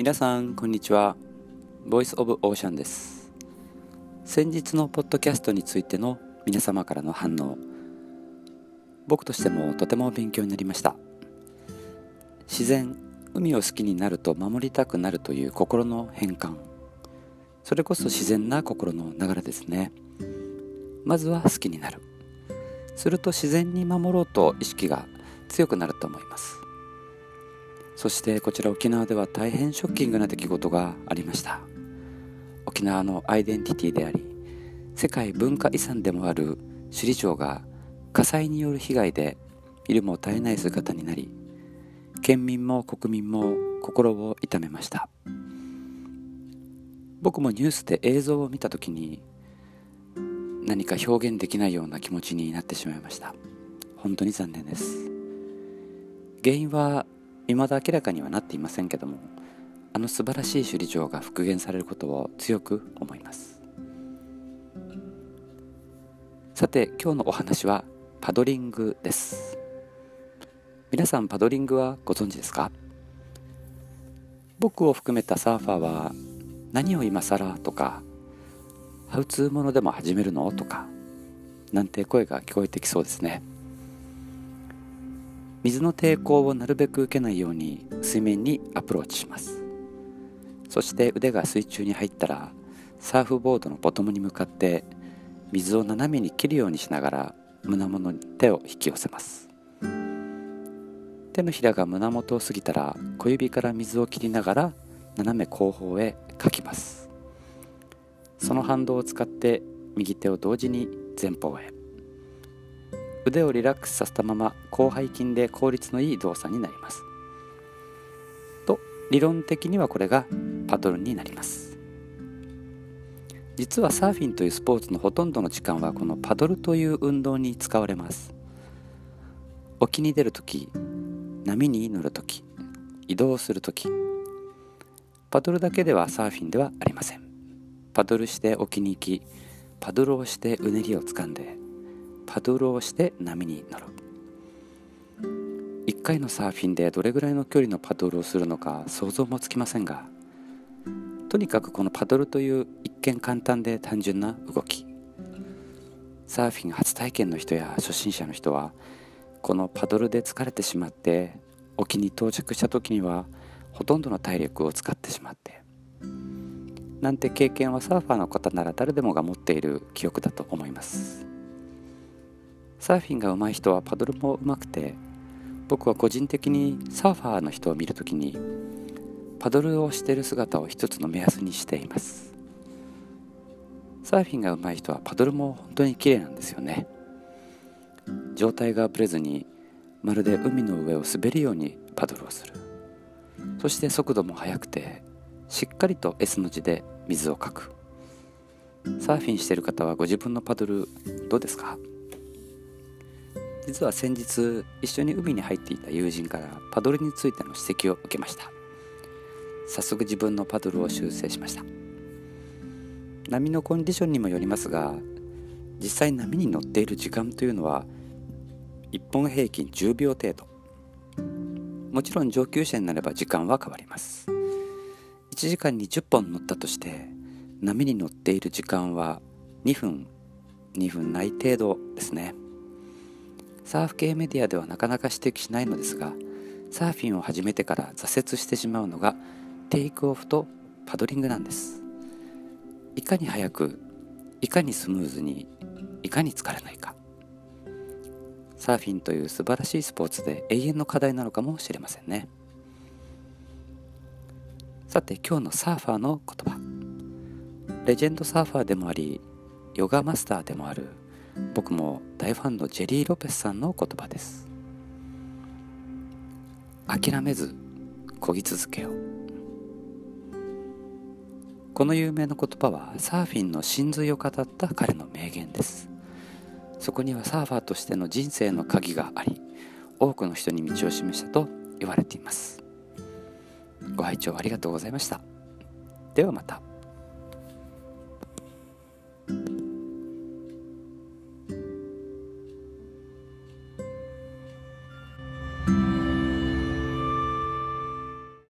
皆さんこんにちは。ボイスオブオーシャンです。先日のポッドキャストについての皆様からの反応。僕としてもとても勉強になりました。自然海を好きになると守りたくなるという心の変換。それこそ自然な心の流れですね。まずは好きになる。すると自然に守ろうと意識が強くなると思います。そしてこちら沖縄では大変ショッキングな出来事がありました。沖縄のアイデンティティであり世界文化遺産でもある首里城が火災による被害で見るも絶えない姿になり県民も国民も心を痛めました。僕もニュースで映像を見た時に何か表現できないような気持ちになってしまいました。本当に残念です。原因は未だ明らかにはなっていませんけどもあの素晴らしい首里城が復元されることを強く思います。さて今日のお話はパドリングです。皆さんパドリングはご存知ですか？僕を含めたサーファーは何を今更とかハウツーものでも始めるのとかなんて声が聞こえてきそうですね。水の抵抗をなるべく受けないように水面にアプローチします。そして腕が水中に入ったらサーフボードのボトムに向かって水を斜めに切るようにしながら胸元に手を引き寄せます。手のひらが胸元を過ぎたら小指から水を切りながら斜め後方へかきます。その反動を使って右手を同時に前方へ。腕をリラックスさせたまま広背筋で効率のいい動作になります。と理論的にはこれがパドルになります。実はサーフィンというスポーツのほとんどの時間はこのパドルという運動に使われます。沖に出るとき波に乗るとき移動するときパドルだけではサーフィンではありません。パドルして沖に行きパドルをしてうねりをつかんでパドルをして波に乗る1回のサーフィンでどれぐらいの距離のパドルをするのか想像もつきませんがとにかくこのパドルという一見簡単で単純な動き。サーフィン初体験の人や初心者の人はこのパドルで疲れてしまって沖に到着した時にはほとんどの体力を使ってしまってなんて経験はサーファーの方なら誰でもが持っている記憶だと思います。サーフィンが上手い人はパドルも上手くて僕は個人的にサーファーの人を見るときにパドルをしている姿を一つの目安にしています。サーフィンが上手い人はパドルも本当に綺麗なんですよね。状態がぶれずにまるで海の上を滑るようにパドルをする。そして速度も速くてしっかりと S の字で水をかく。サーフィンしてる方はご自分のパドルどうですか？実は先日一緒に海に入っていた友人からパドルについての指摘を受けました。早速自分のパドルを修正しました。波のコンディションにもよりますが実際波に乗っている時間というのは1本平均10秒程度。もちろん上級者になれば時間は変わります。1時間に10本乗ったとして波に乗っている時間は2分2分ない程度ですね。サーフ系メディアではなかなか指摘しないのですがサーフィンを始めてから挫折してしまうのがテイクオフとパドリングなんです。いかに早くいかにスムーズにいかに疲れないか。サーフィンという素晴らしいスポーツで永遠の課題なのかもしれませんね。さて今日のサーファーの言葉。レジェンドサーファーでもありヨガマスターでもある僕も大ファンのジェリー・ロペスさんの言葉です。諦めず漕ぎ続けよこの有名な言葉はサーフィンの真髄を語った彼の名言です。そこにはサーファーとしての人生の鍵があり多くの人に道を示したと言われています。ご拝聴ありがとうございました。ではまた。